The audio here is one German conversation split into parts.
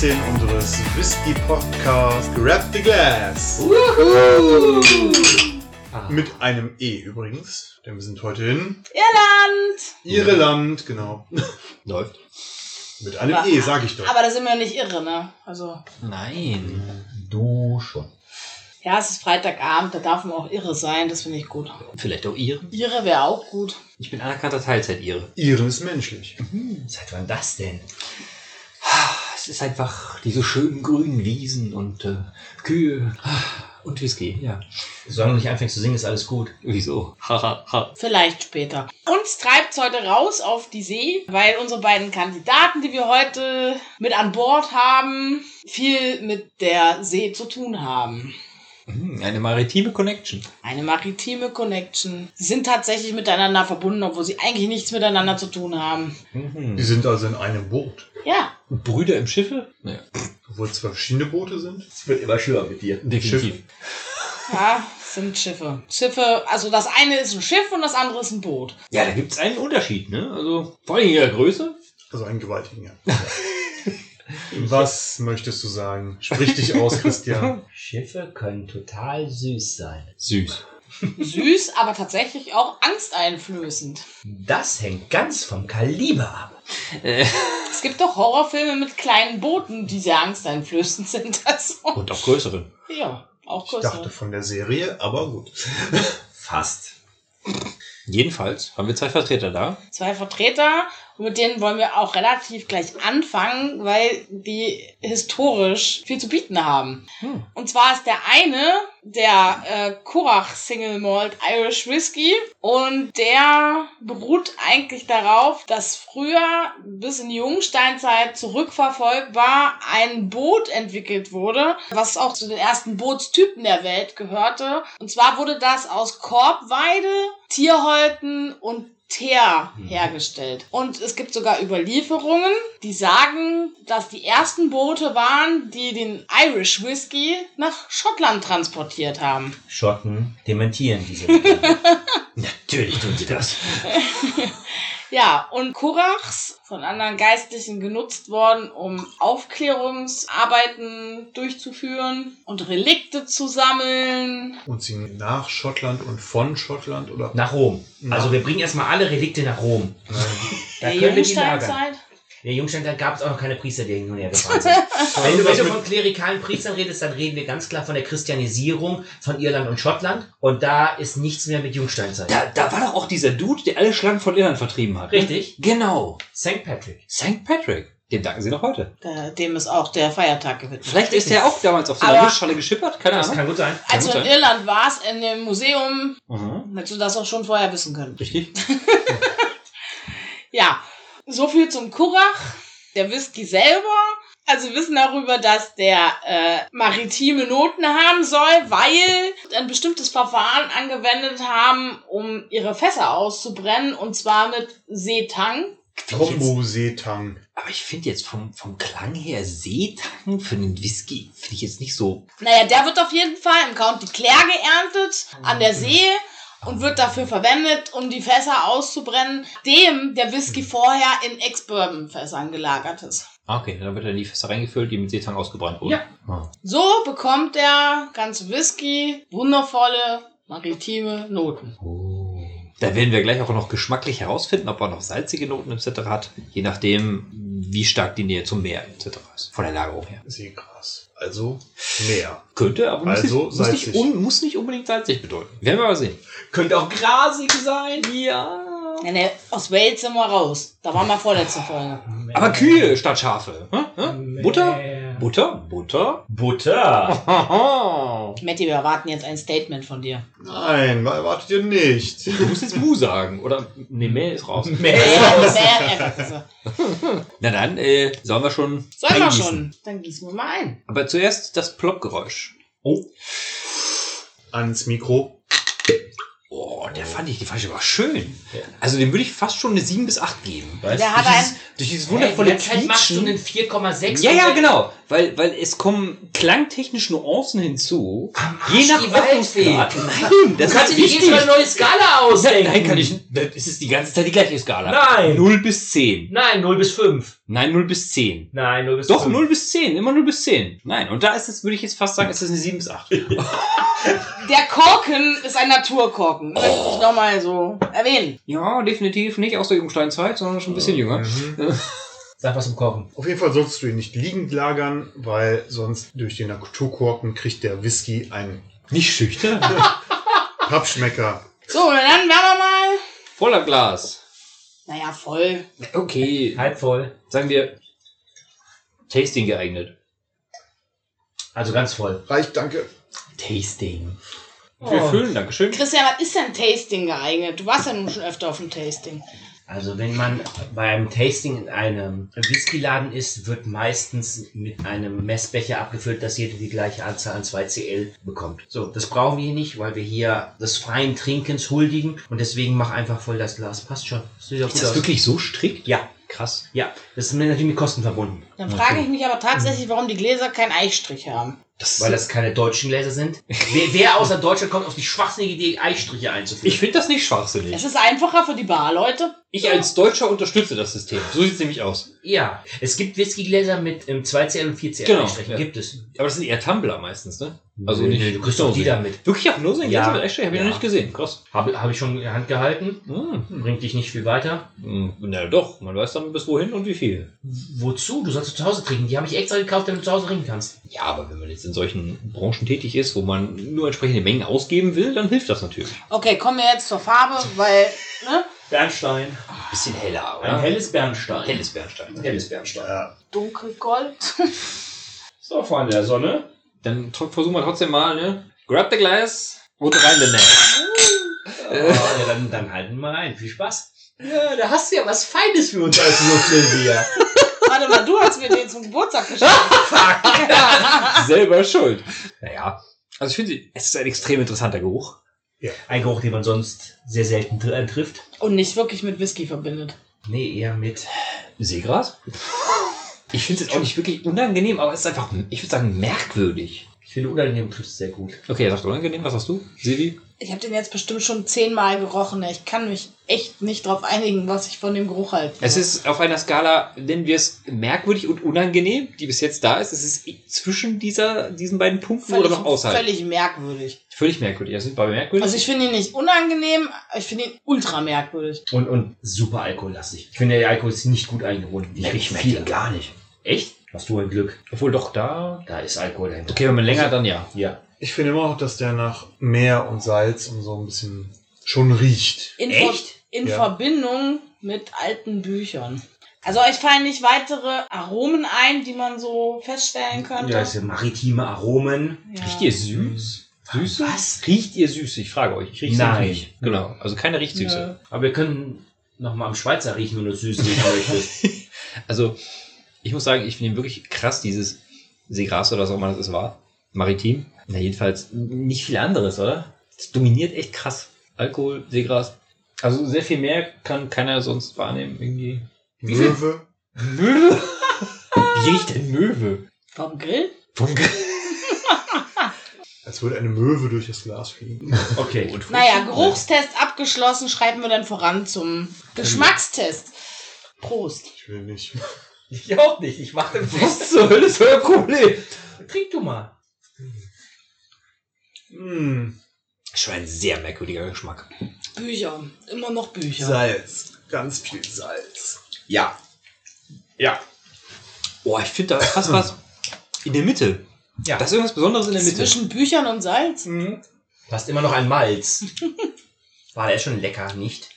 Herzlich willkommen zur Folge 16 unseres Whisky Podcasts Grab the Glass. Mit einem E übrigens, denn wir sind heute in Irland! Irland, genau. Läuft. Mit einem Aber- E, sag ich doch. Aber da sind wir nicht irre, ne? Also, Nein. Du schon. ja, es ist Freitagabend, da darf man auch irre sein, das finde ich gut. Vielleicht auch Ihre. Irre wäre auch gut. Ich bin anerkannter Teilzeit-Ihre. Iren ist menschlich. Seit wann das denn? Es ist einfach diese schönen grünen Wiesen und äh, Kühe und Whisky, ja. Solange du nicht anfängst zu singen, ist alles gut. Wieso? Haha, ha. Vielleicht später. Uns treibt es heute raus auf die See, weil unsere beiden Kandidaten, die wir heute mit an Bord haben, viel mit der See zu tun haben. Hm, Eine maritime Connection. Eine maritime Connection. Sie sind tatsächlich miteinander verbunden, obwohl sie eigentlich nichts miteinander zu tun haben. Mhm. Die sind also in einem Boot. Ja, Brüder im Schiffe? Naja, Obwohl es zwei verschiedene Boote sind. Es wird immer schlimmer mit dir. definitiv. ja, sind Schiffe. Schiffe, also das eine ist ein Schiff und das andere ist ein Boot. Ja, da gibt es einen Unterschied, ne? Also vor allem in ihrer Größe. Also einen gewaltigen, ja. Was möchtest du sagen? Sprich dich aus, Christian. Schiffe können total süß sein. Süß. Süß, aber tatsächlich auch angsteinflößend. Das hängt ganz vom Kaliber ab. Äh, Es gibt doch Horrorfilme mit kleinen Booten, die sehr angsteinflößend sind. Also, und auch größeren. ja, auch Ich dachte größere. von der Serie, aber gut. Fast. Jedenfalls haben wir zwei Vertreter da. Zwei Vertreter, mit denen wollen wir auch relativ gleich anfangen, weil die historisch viel zu bieten haben. Hm. Und zwar ist der eine der äh, Kurach Single Malt Irish Whiskey und der beruht eigentlich darauf, dass früher bis in die Jungsteinzeit zurückverfolgbar ein Boot entwickelt wurde, was auch zu den ersten Bootstypen der Welt gehörte. Und zwar wurde das aus Korbweide, Tierhäuten und Teer hergestellt. Und es gibt sogar Überlieferungen, die sagen, dass die ersten Boote waren, die den Irish Whiskey nach Schottland transportiert haben. Schotten dementieren diese. Natürlich tun sie das. Ja, und Kurachs von anderen Geistlichen genutzt worden, um Aufklärungsarbeiten durchzuführen und Relikte zu sammeln. Und sie nach Schottland und von Schottland oder Nach Rom. Na. Also wir bringen erstmal alle Relikte nach Rom. Da können wir die lagern. In der Jungsteinzeit gab es auch noch keine Priester, die hin und her gefahren sind. wenn, du, wenn du von klerikalen Priestern redest, dann reden wir ganz klar von der Christianisierung von Irland und Schottland. Und da ist nichts mehr mit Jungsteinzeit. Da, da war doch auch dieser Dude, der alle Schlangen von Irland vertrieben hat. ne? Richtig. Genau. St. Patrick. St. Patrick. Dem danken sie noch heute. Da- Dem ist auch der Feiertag gewidmet. Vielleicht ist der auch damals auf so einer Nussschale geschippert. Keine Das Ahnung. kann gut sein. Als du in Irland warst, in dem Museum, Mhm. hättest du das auch schon vorher wissen können. Richtig? Ja, so viel zum Kurach. Der Whisky selber. Also wissen darüber, dass der äh, maritime Noten haben soll, weil ein bestimmtes Verfahren angewendet haben, um ihre Fässer auszubrennen, und zwar mit Seetang. Kombo-Seetang. Aber ich finde jetzt vom, vom Klang her Seetang für einen Whisky finde ich jetzt nicht so. Naja, der wird auf jeden Fall im County Clare geerntet, an der See, und wird dafür verwendet, um die Fässer auszubrennen, dem der Whisky vorher in Ex-Bourbon-Fässern gelagert ist. Okay, dann wird er in die Fässer reingefüllt, die mit Seetang ausgebrannt wurden. Ja. Ah. So bekommt der ganze Whisky wundervolle maritime Noten. Da werden wir gleich auch noch geschmacklich herausfinden, ob er noch salzige Noten etc. hat, je nachdem, wie stark die Nähe zum Meer etc. ist. Von der Lagerung her. Seegras. Also Meer. Könnte, aber muss, Also nicht, muss, nicht, salzig. un, muss nicht unbedingt salzig bedeuten. Werden wir mal sehen. Könnte auch grasig sein. Ja. Ja, ne, aus Wales sind wir raus. Da waren wir vorletzte Folge. Aber Kühe statt Schafe. Hä? Hä? Butter? Butter. Butter? Butter? Matti, wir erwarten jetzt ein Statement von dir. Nein, erwartet ihr nicht. Du musst jetzt Mu sagen. Oder, nee, Mäh ist raus. Mehr Ergebnisse. Na dann, äh, sollen wir schon Sollen wir schon? Dann gießen wir mal ein. Aber zuerst das Ploppgeräusch. Oh. Ans Mikro. Oh, der fand ich, die fand ich aber schön. Also dem würde ich fast schon eine 7 bis 8 geben. Was? Der hat durch, ein, dieses, durch dieses Wundervolle wundervolle Zeit machst du Quietschen. einen 4,6. Ja, ja, genau. Weil, weil es kommen klangtechnisch Nuancen hinzu. Arsch, Je nach. Öffnungsgrad. Nein, das Du kannst dir nicht jedes. Mal eine neue Skala ausdenken. Nein, nein, kann ich. Das ist die ganze Zeit die gleiche Skala. Nein. 0 bis 10. Nein, 0 bis 5. Nein, 0 bis 10. Nein, 0 bis Doch, 5. 0 bis 10. Immer 0 bis 10. Nein, und da ist es, würde ich jetzt fast sagen, ist es eine 7 bis 8. Der Korken ist ein Naturkorken. Möchte ich nochmal so erwähnen. Ja, definitiv nicht aus der Jungsteinzeit, sondern schon ein bisschen jünger. Sag was zum Kochen. Auf jeden Fall solltest du ihn nicht liegend lagern, weil sonst durch den Naturkorken kriegt der Whisky einen Nicht schüchtern. Pappschmecker. So, und dann werden wir mal. Voller Glas. Naja, voll. Okay, Halb voll. sagen wir Tasting geeignet. Also ganz voll. Reicht, danke. Tasting. Oh. Wir füllen, Dankeschön. Christian, was ist denn Tasting geeignet? Du warst ja nun schon öfter auf dem Tasting. Also wenn man beim Tasting in einem Whiskyladen ist, wird meistens mit einem Messbecher abgefüllt, dass jeder die gleiche Anzahl an 2 CL bekommt. So, das brauchen wir hier nicht, weil wir hier des freien Trinkens huldigen und deswegen mach einfach voll das Glas. Passt schon. Ist gut das aus. wirklich so strikt? Ja, Krass. ja. Das ist natürlich mit Kosten verbunden. Dann frage ich mich aber tatsächlich, warum die Gläser keinen Eichstrich haben. Das Weil das keine deutschen Gläser sind. Wer, wer außer Deutschland kommt auf die schwachsinnige Idee, Eichstriche einzuführen? ich finde das nicht schwachsinnig. Es ist einfacher für die Barleute. Ich als Deutscher unterstütze das System. So sieht es nämlich aus. ja, es gibt Whiskygläser mit ähm, 2CL und 4CL Genau, Eichstrichen. ja. Gibt es. Aber das sind eher Tumbler meistens, ne? Also nee, du kriegst doch die damit. Wirklich auch nur so ein Ja. Gläser mit Echtstrich? Hab ich Ja. noch nicht gesehen. Krass. Habe hab ich schon in der Hand gehalten. Hm. Bringt dich nicht viel weiter. Hm, Na doch, man weiß dann bis wohin und wie viel. Wozu? Du sollst zu Hause trinken. Die habe ich extra gekauft, damit du zu Hause trinken kannst. Ja, aber wenn man jetzt in solchen Branchen tätig ist, wo man nur entsprechende Mengen ausgeben will, dann hilft das natürlich. Okay, kommen wir jetzt zur Farbe, weil, ne? Bernstein. Ein bisschen heller, oder? Ein helles Bernstein. helles Bernstein. helles Bernstein. Ja. Dunkelgold. So, Freunde der Sonne. Dann versuchen wir trotzdem mal, ne? Grab the glass und rein den Nash. ja, dann, dann halten wir mal rein. Viel Spaß. Ja, da hast du ja was Feines für uns als Würfelbier. Warte mal, du hast mir den zum Geburtstag geschenkt. Selber schuld. Naja. Also ich finde, es ist ein extrem interessanter Geruch. Ein Geruch, den man sonst sehr selten tr- äh, trifft. Und nicht wirklich mit Whisky verbindet. Nee, eher mit. Seegras? Ich finde es auch nicht wirklich unangenehm, aber es ist einfach, ich würde sagen, merkwürdig. Ich finde, unangenehm trifft es sehr gut. Okay, er sagt unangenehm, was hast du? Silvi? Ich habe den jetzt bestimmt schon zehnmal gerochen. Ich kann mich echt nicht drauf einigen, was ich von dem Geruch halte. Es ist auf einer Skala, nennen wir es merkwürdig und unangenehm, die bis jetzt da ist. Es ist zwischen dieser, diesen beiden Punkten völlig, oder noch außerhalb. völlig merkwürdig. Völlig merkwürdig. Das sind beide merkwürdig. Also ich finde ihn nicht unangenehm, ich finde ihn ultra merkwürdig. Und, und super alkohollastig. Ich finde, der Alkohol ist nicht gut eingebunden. Nee, ich merke ihn gar nicht. Echt? Hast du ein Glück. Obwohl doch da. Da ist Alkohol dahinter. Okay, wenn man länger, dann ja. Ja. Ich finde immer noch, dass der nach Meer und Salz und so ein bisschen schon riecht. In, Echt? Ver in Ja. Verbindung mit alten Büchern. Also euch fallen nicht weitere Aromen ein, die man so feststellen könnte? Ja, das sind maritime Aromen. Ja. Riecht ihr süß? Süße? Was? Riecht ihr süß? Ich frage euch. Ich rieche Nein. nicht. Genau. Also keine Riechtsüße. Aber wir können noch mal am Schweizer riechen, wenn du es süß riechen möchtest. Also, ich muss sagen, ich finde ihn wirklich krass, dieses Seegras oder was auch immer das ist, war. Maritim. Na, jedenfalls nicht viel anderes, oder? Das dominiert echt krass. Alkohol, Seegras. Also sehr viel mehr kann keiner sonst wahrnehmen, irgendwie. Wie viel? Möwe. Möwe? Wie riecht denn Möwe? Vom Grill? Vom G Als würde eine Möwe durch das Glas fliegen. Okay. Und Naja, Geruchstest abgeschlossen, schreiten wir dann voran zum Geschmackstest. Prost. Ich will nicht. Ich auch nicht. Ich mache Was zur Hölle ist euer Problem? Trink du mal. Mm, Schon ein sehr merkwürdiger Geschmack. Bücher. Immer noch Bücher. Salz. Ganz viel Salz. Ja. Ja. Boah, ich finde da ist fast was in der Mitte. Ja. Da ist irgendwas Besonderes in der Mitte. Zwischen Büchern und Salz? Mhm. Du hast immer noch ein Malz. War der ist schon lecker, nicht?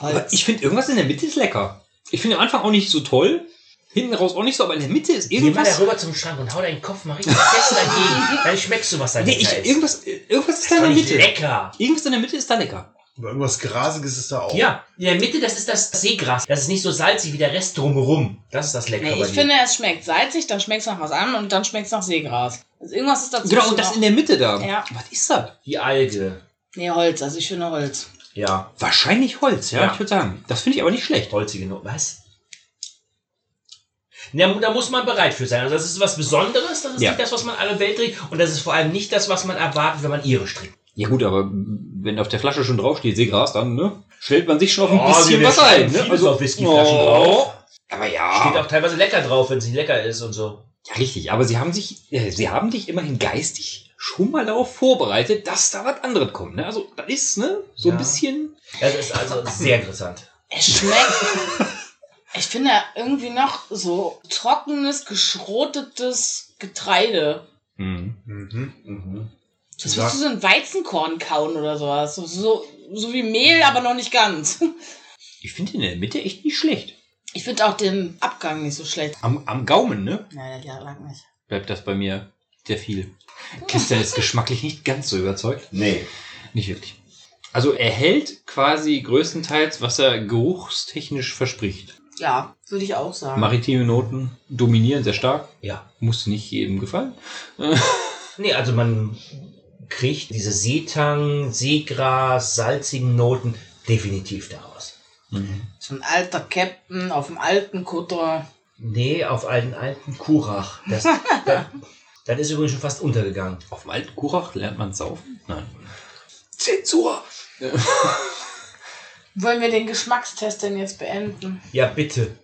Aber ich finde, irgendwas in der Mitte ist lecker. Ich finde am Anfang auch nicht so toll. Hinten raus auch nicht so, aber in der Mitte ist Geh mal irgendwas. da rüber zum Schrank und hau deinen Kopf mal richtig fest dagegen. Dann schmeckst du, was da Nee, ich, ist. irgendwas, irgendwas ist ist da in der Mitte. lecker. Irgendwas in der Mitte ist da lecker. Aber irgendwas Grasiges ist da auch. Ja, in der Mitte, das ist das Seegras. Das ist nicht so salzig wie der Rest drumherum. Das ist das Leckere Nee, ich finde, es schmeckt salzig, dann schmeckt es nach was anderem und dann schmeckt es nach Seegras. Also irgendwas ist dazu. Genau, und das in der Mitte da. Ja. Was ist das? Die Alge. Nee, Holz, also ich finde Holz. Ja, Wahrscheinlich Holz, ja, Ja. ich würde sagen. Das finde ich aber nicht schlecht. holzige Not. Was? Ja, da muss man bereit für sein. Also das ist was Besonderes, das ist Ja. nicht das, was man alle Welt trinkt. Und das ist vor allem nicht das, was man erwartet, wenn man irisch trinkt. Ja gut, aber wenn auf der Flasche schon draufsteht Seegras, dann ne, stellt man sich schon auf ein Oh, bisschen was ein. Ne? vieles auf Whiskyflaschen oh, drauf. Aber ja. Steht auch teilweise lecker drauf, wenn sie lecker ist und so. Ja, richtig. Aber sie haben sich, äh, sie haben dich immerhin geistig schon mal darauf vorbereitet, dass da was anderes kommt. Ne? Also, da ist, ne, so ein Ja. bisschen. Das ist also sehr interessant. Es schmeckt. ich finde irgendwie noch so trockenes, geschrotetes Getreide. Mhm. Mhm. Mhm. Das du so ein Weizenkorn kauen oder sowas. So, so, so wie Mehl, aber noch nicht ganz. Ich finde in der Mitte echt nicht schlecht. Ich finde auch den Abgang nicht so schlecht. Am, am Gaumen, ne? Nein, der lag nicht. Bleibt das bei mir sehr viel. Christian ist geschmacklich nicht ganz so überzeugt. Nee. Nicht wirklich. Also er hält quasi größtenteils, was er geruchstechnisch verspricht. Ja, würde ich auch sagen. Maritime Noten dominieren sehr stark. Ja. Muss nicht jedem gefallen. Nee, also man kriegt diese Seetang, Seegras, salzigen Noten definitiv daraus. So ein alter Captain auf dem alten Kutter. Nee, auf einen alten Kurach. Das, das, das ist übrigens schon fast untergegangen. Auf dem alten Kurach lernt man saufen? Nein. Zensur! Wollen wir den Geschmackstest denn jetzt beenden? Ja, bitte.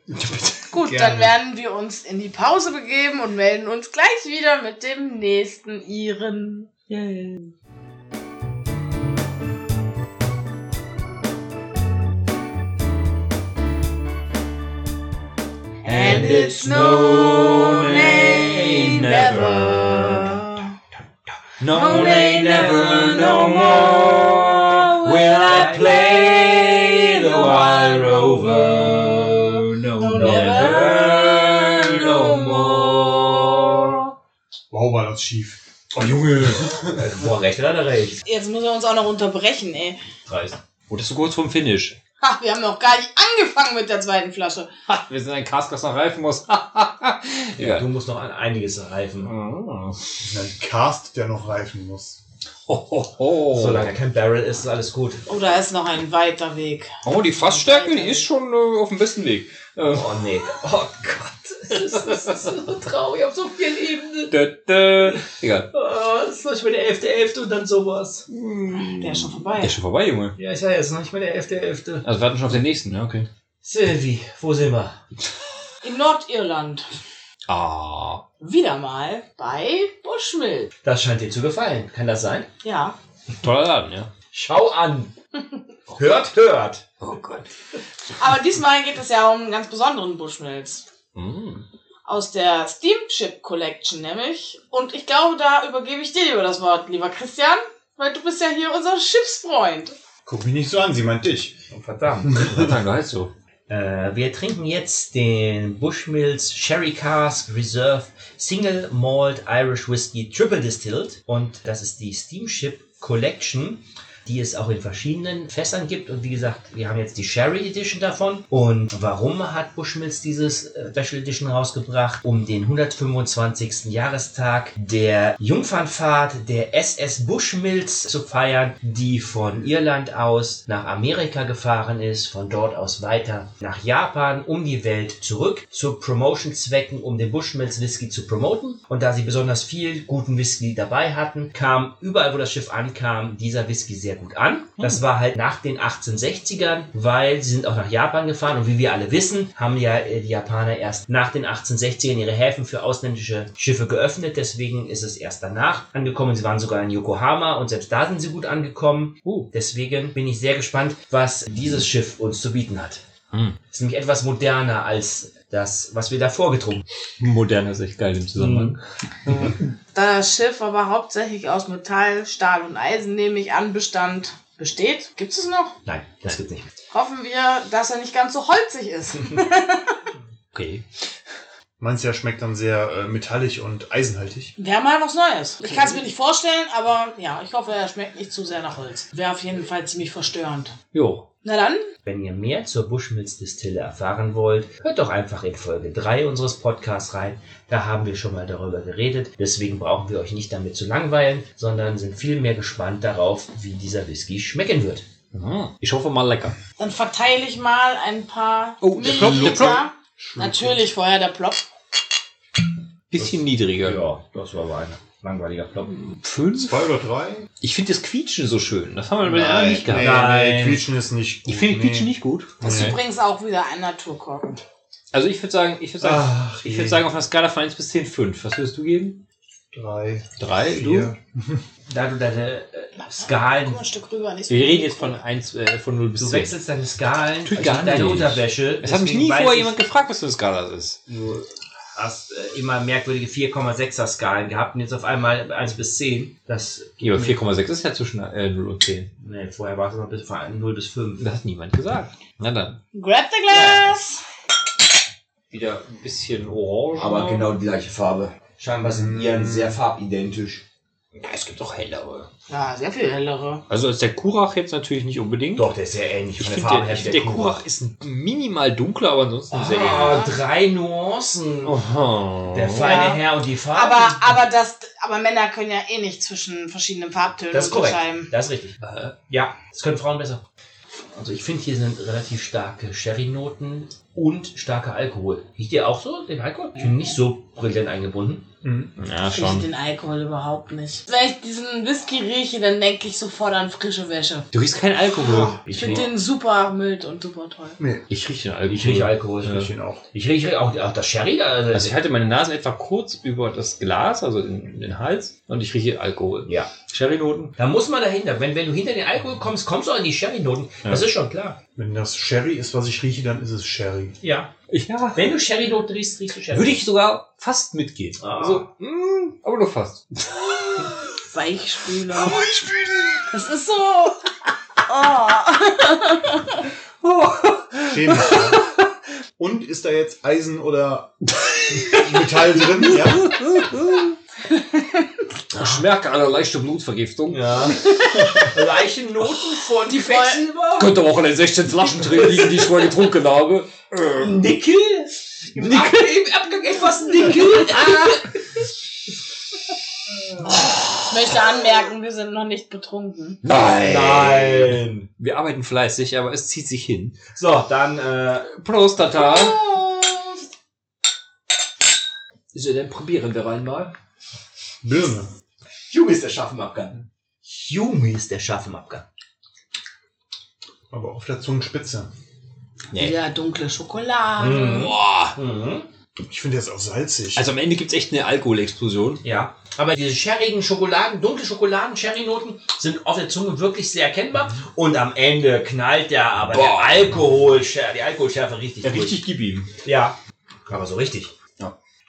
Gut, Gerne. dann werden wir uns in die Pause begeben und melden uns gleich wieder mit dem nächsten Iren. And it's no, nay, never. No, nay, never, no more will I play wild rover. No, No, never, no more. Wow, war das schief. Oh Junge. Boah, recht hat er recht. Jetzt muss er uns auch noch unterbrechen, ey. Dreist. Oh, das ist so kurz vorm Finish. Ha, wir haben noch gar nicht angefangen mit der zweiten Flasche. Ha, wir sind ein Cast, das noch reifen muss. Ja, Egal. du musst noch an einiges reifen. Oh. Ein Cast, der noch reifen muss. Ho, ho, ho. Solange kein Barrel ist, ist alles gut. Oh, da ist noch ein weiter Weg. Oh, die Fassstärke, die ist schon äh, auf dem besten Weg. Äh, Oh nee. Oh Gott. Das ist, das ist so traurig auf so vielen Ebenen. dö, dö. Egal. Oh, das ist noch nicht mal der 11.11. und dann sowas. Der ist schon vorbei. Der ist schon vorbei, Junge. Ja, ich sag jetzt noch nicht mal der 11.11. Also wir warten schon auf den nächsten, ja, okay. Sylvie, wo sind wir? In Nordirland. Ah. Wieder mal bei Bushmill. Das scheint dir zu gefallen. Kann das sein? Ja. Toller Laden, ja. Schau an. hört, hört. Oh Gott. Aber diesmal geht es ja um einen ganz besonderen Bushmills. Mm. Aus der Steamship Collection nämlich. Und ich glaube, da übergebe ich dir lieber das Wort, lieber Christian. Weil du bist ja hier unser Schiffsfreund. Guck mich nicht so an, sie meint dich. Oh, verdammt. Verdammt, du heißt so. Äh, wir trinken jetzt den Bushmills Sherry Cask Reserve Single Malt Irish Whiskey Triple Distilled. Und das ist die Steamship Collection, die es auch in verschiedenen Fässern gibt. Und wie gesagt, wir haben jetzt die Sherry Edition davon. Und warum hat Bushmills dieses äh, Special Edition rausgebracht? Um den 125. Jahrestag der Jungfernfahrt der SS Bushmills zu feiern, die von Irland aus nach Amerika gefahren ist, von dort aus weiter nach Japan, um die Welt zurück, zu Promotion-Zwecken, um den Bushmills Whisky zu promoten. Und da sie besonders viel guten Whisky dabei hatten, kam überall, wo das Schiff ankam, dieser Whisky sehr gut an. Das war halt nach den 1860ern, weil sie sind auch nach Japan gefahren und wie wir alle wissen, haben ja äh, die Japaner erst nach den 1860ern ihre Häfen für ausländische Schiffe geöffnet. Deswegen ist es erst danach angekommen. Sie waren sogar in Yokohama und selbst da sind sie gut angekommen. Uh, deswegen bin ich sehr gespannt, was dieses Schiff uns zu bieten hat. Hm. Ist nämlich etwas moderner als das, was wir davor getrunken Modern ist echt geil im Zusammenhang. Da das Schiff aber hauptsächlich aus Metall, Stahl und Eisen, nehme ich an, bestand, besteht. Gibt es noch? Nein, das gibt's nicht. Hoffen wir, dass er nicht ganz so holzig ist. Okay. Manches ja schmeckt dann sehr äh, metallig und eisenhaltig. Wäre mal was Neues. Ich kann es mir nicht vorstellen, aber ja, ich hoffe, er schmeckt nicht zu sehr nach Holz. Wäre auf jeden Fall ziemlich verstörend. Jo. Na dann, Wenn ihr mehr zur Bushmills Distille erfahren wollt, hört doch einfach in Folge 3 unseres Podcasts rein. Da haben wir schon mal darüber geredet. Deswegen brauchen wir euch nicht damit zu langweilen, sondern sind viel mehr gespannt darauf, wie dieser Whisky schmecken wird. Ah, Ich hoffe mal lecker. dann verteile ich mal ein paar Oh, der Plop, der Milliliter. Natürlich vorher der Plop. Bisschen niedriger. Ja, das war aber ein langweiliger Plop. Fünf? Zwei oder drei? Ich finde das Quietschen so schön. Das haben wir bei den anderen nicht nee, gehabt. nee, Nein. Quietschen ist nicht gut. Ich finde nee. Quietschen nicht gut. Das ist Okay. übrigens auch wieder ein Naturkorken. Also ich würde sagen, ich würde sagen, Ach, ich je. würde sagen, auf einer Skala von 1 bis 10, 5. Was würdest du geben? Drei, Drei, vier. Da du deine äh, Skalen, ein Stück rüber. Nicht so Wir reden jetzt von 1, äh, von 0 bis du 10. wechselst deine Skalen, Tut also gar deine nicht. Unterwäsche. Es hat mich nie vorher jemand gefragt, was für eine Skala das ist. Du hast äh, immer merkwürdige 4,6er Skalen gehabt und jetzt auf einmal 1 bis 10. Das Ja, aber 4,6 ist ja zwischen äh, 0 und 10. Nee, vorher war es noch bis von 0 bis 5. Das hat niemand gesagt. Na dann. Grab the glass! Wieder ein bisschen orange. Aber genau die gleiche Farbe. Scheinbar sind Iren sehr farbidentisch. Ja, es gibt auch hellere. Ja, sehr viel hellere. Also ist der Kurach jetzt natürlich nicht unbedingt. Doch, der ist sehr ähnlich Ich von der finde, Farbe der, her. find, der Kurach ist ein minimal dunkler, aber ansonsten sehr ähnlich. Ah, drei Nuancen. Aha. Der feine Ja. Herr und die Farbe. Aber, aber, das, aber Männer können ja eh nicht zwischen verschiedenen Farbtönen das ist korrekt. unterscheiden. Das ist richtig. Ja, das können Frauen besser. Also ich finde, hier sind relativ starke Sherry-Noten und starker Alkohol. Riecht ihr auch so, den Alkohol? Ich bin nicht so brillant eingebunden. Mhm. Ja, Ich rieche schon. den Alkohol überhaupt nicht. Wenn ich diesen Whisky rieche, dann denke ich sofort an frische Wäsche. Du riechst keinen Alkohol. Ich Ich, finde den super mild und super toll. Nee, ich rieche den Alkohol. Ich rieche Alkohol. Ja. ich ihn auch. Ich rieche auch, auch das Sherry. Also, Also ich halte meine Nase etwa kurz über das Glas, also in den Hals, und ich rieche Alkohol. ja. Sherry-Noten. Da muss man dahinter. Wenn, wenn du hinter den Alkohol kommst, kommst du an die Sherry-Noten. Ja. Das ist schon klar. Wenn das Sherry ist, was ich rieche, dann ist es Sherry. Ja. Ja. Wenn du Sherry-Noten riechst, riechst du Sherry. Würde ich sogar fast mitgehen. Ah. Also, mm, aber nur fast. Weichspüler. Das ist so. Oh. Chemisch. ja. Und ist da jetzt Eisen oder Metall drin? Ja. Ich merke eine leichte Blutvergiftung. Ja. Leichen Noten von Die Quecksilber. Könnte aber auch in den 16 Flaschen drin liegen, die ich vorher getrunken habe. Äh, Nickel. Im, Ab Im Abgang etwas Nickel. Ich möchte anmerken, wir sind noch nicht betrunken. Nein. Nein. Wir arbeiten fleißig, aber es zieht sich hin. So, dann äh, Prost, Tata. Prost. So, dann probieren wir einmal. Birne. Junge ist der Schaffenabgang. Yumi ist der Schaff im Abgang. Aber auf der Zungenspitze. Nee. Ja, dunkle Schokolade. Mhm. Boah. Mhm. Ich finde das auch salzig. Also am Ende gibt's echt eine Alkoholexplosion. Ja, aber diese sherrigen Schokoladen, dunkle Schokoladen, Sherry-Noten sind auf der Zunge wirklich sehr erkennbar. Und am Ende knallt der aber Boah. der Alkohol, die Alkoholschärfe richtig Ja, durch. richtig gib ihm. Ja, aber so richtig.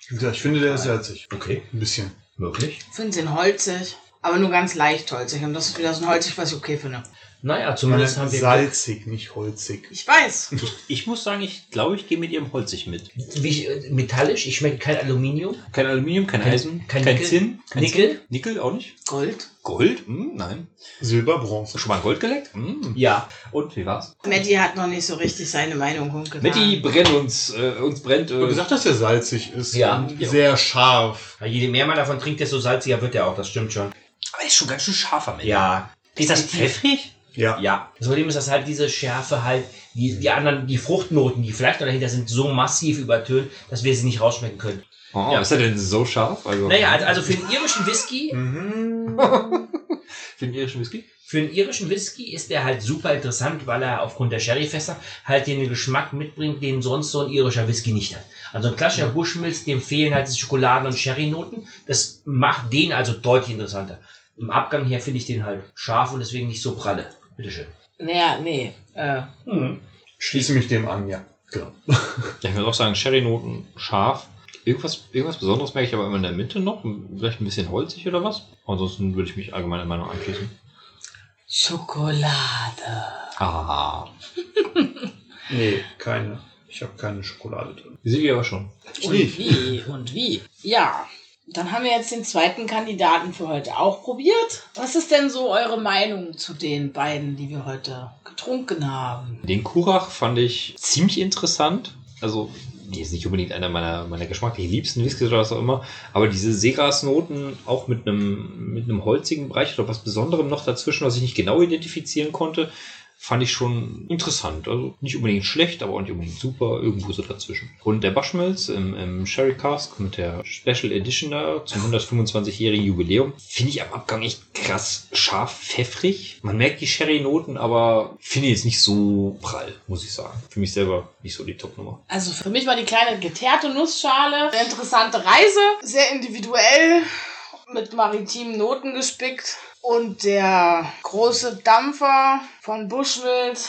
Wie gesagt, ich finde, der ist salzig. Okay, Ein bisschen. Möglich. Ich finde den holzig, aber nur ganz leicht holzig. Und das ist wieder so ein holzig, was ich okay finde. Naja, zumindest haben wir... salzig, nicht holzig. Ich weiß. Ich muss sagen, ich glaube, ich gehe mit ihrem holzig mit. Wie, äh, metallisch, ich schmecke kein Aluminium. Kein Aluminium, kein, Kein- Eisen, kein kein, Nickel. Zinn, kein Nickel. Zinn. Nickel auch nicht. Gold. Gold? Hm, nein. Silber, Bronze. Schon mal Gold geleckt? Hm. Ja. Und wie war's? Matti hat noch nicht so richtig seine Meinung kundgetan. Matti brennt uns, äh, uns brennt. Ich Äh, gesagt, dass er salzig ist. Ja. Und sehr scharf. Je mehr man davon trinkt, desto salziger wird der auch, das stimmt schon. aber er ist schon ganz schön scharf am Ende. Ja. Ist das pfeffrig? Ja. Ja. Das Problem ist, dass halt diese Schärfe halt, die, die anderen, die Fruchtnoten, die vielleicht noch dahinter sind, so massiv übertönt, dass wir sie nicht rausschmecken können. Oh, Ja. Ist er denn so scharf? Also, Naja, also- also für einen irischen Whisky, Mhm. Für den irischen Whisky? für einen irischen Whisky ist der halt super interessant, weil er aufgrund der Sherryfässer halt den Geschmack mitbringt, den sonst so ein irischer Whisky nicht hat. Also ein klassischer Bushmills, dem fehlen halt diese Schokoladen- und Sherrynoten. Das macht den also deutlich interessanter. Im Abgang her finde ich den halt scharf und deswegen nicht so pralle. Bitteschön. Naja, nee. Äh, Hm. Schließe mich dem an, ja. Genau. Ich würde auch sagen, Sherry-Noten scharf. Irgendwas, irgendwas Besonderes merke ich aber immer in der Mitte noch. Vielleicht ein bisschen holzig oder was. Ansonsten würde ich mich allgemeiner Meinung anschließen. Schokolade. Ah. Nee, keine. Ich habe keine Schokolade drin. Silvia aber schon. Und wie? Und wie? Ja. Dann haben wir jetzt den zweiten Kandidaten für heute auch probiert. Was ist denn so eure Meinung zu den beiden, die wir heute getrunken haben? Den Kurach fand ich ziemlich interessant. Also, ist nicht unbedingt einer meiner, meiner geschmacklich liebsten Whiskys oder was auch immer. Aber diese Seegrasnoten auch mit einem, mit einem holzigen Bereich oder was Besonderem noch dazwischen, was ich nicht genau identifizieren konnte, fand ich schon interessant. Also nicht unbedingt schlecht, aber auch nicht unbedingt super, irgendwo so dazwischen. Und der Bushmills im, im Sherry Cask mit der Special Edition da zum 125-jährigen Jubiläum finde ich am Abgang echt krass scharf, pfeffrig. Man merkt die Sherry-Noten, aber finde ich jetzt nicht so prall, muss ich sagen. Für mich selber nicht so die Top-Nummer. Also für mich war die kleine geteerte Nussschale eine interessante Reise, sehr individuell, mit maritimen Noten gespickt. Und der große Dampfer von Bushwild,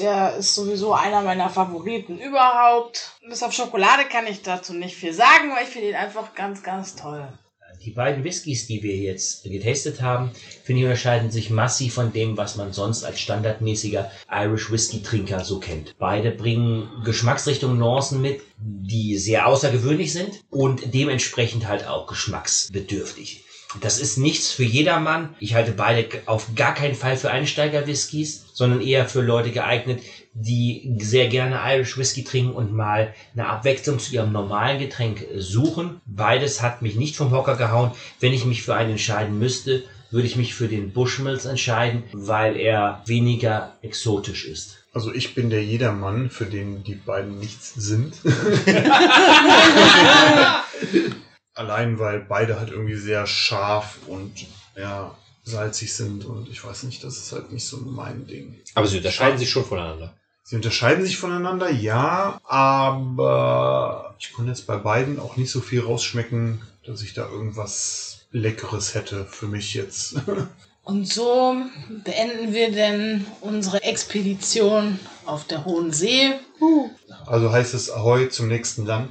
der ist sowieso einer meiner Favoriten überhaupt. Bis auf Schokolade kann ich dazu nicht viel sagen, weil ich finde ihn einfach ganz, ganz toll. Die beiden Whiskys, die wir jetzt getestet haben, finde ich, unterscheiden sich massiv von dem, was man sonst als standardmäßiger Irish Whisky Trinker so kennt. Beide bringen Geschmacksrichtungen Nuancen mit, die sehr außergewöhnlich sind und dementsprechend halt auch geschmacksbedürftig. Das ist nichts für jedermann. Ich halte beide auf gar keinen Fall für Einsteiger-Whiskys, sondern eher für Leute geeignet, die sehr gerne Irish Whisky trinken und mal eine Abwechslung zu ihrem normalen Getränk suchen. Beides hat mich nicht vom Hocker gehauen. Wenn ich mich für einen entscheiden müsste, würde ich mich für den Bushmills entscheiden, weil er weniger exotisch ist. Also ich bin der Jedermann, für den die beiden nichts sind. Allein weil beide halt irgendwie sehr scharf und ja, salzig sind und ich weiß nicht, das ist halt nicht so mein Ding. Aber sie unterscheiden sich schon voneinander. Sie unterscheiden sich voneinander, ja, aber ich konnte jetzt bei beiden auch nicht so viel rausschmecken, dass ich da irgendwas Leckeres hätte für mich jetzt. Und so beenden wir denn unsere Expedition auf der Hohen See. Also heißt es Ahoi zum nächsten Land,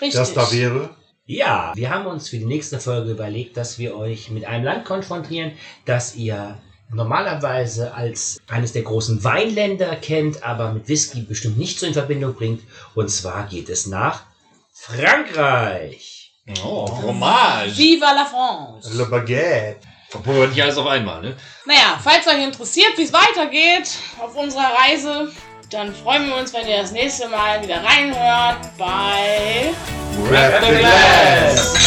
Richtig. das da wäre. Ja, wir haben uns für die nächste Folge überlegt, dass wir euch mit einem Land konfrontieren, das ihr normalerweise als eines der großen Weinländer kennt, aber mit Whisky bestimmt nicht so in Verbindung bringt. Und zwar geht es nach Frankreich. Oh, Fromage. Viva la France! Le Baguette. Obwohl nicht alles auf einmal, ne? Naja, falls euch interessiert, wie es weitergeht auf unserer Reise, dann freuen wir uns, wenn ihr das nächste Mal wieder reinhört bei Rap the Glass.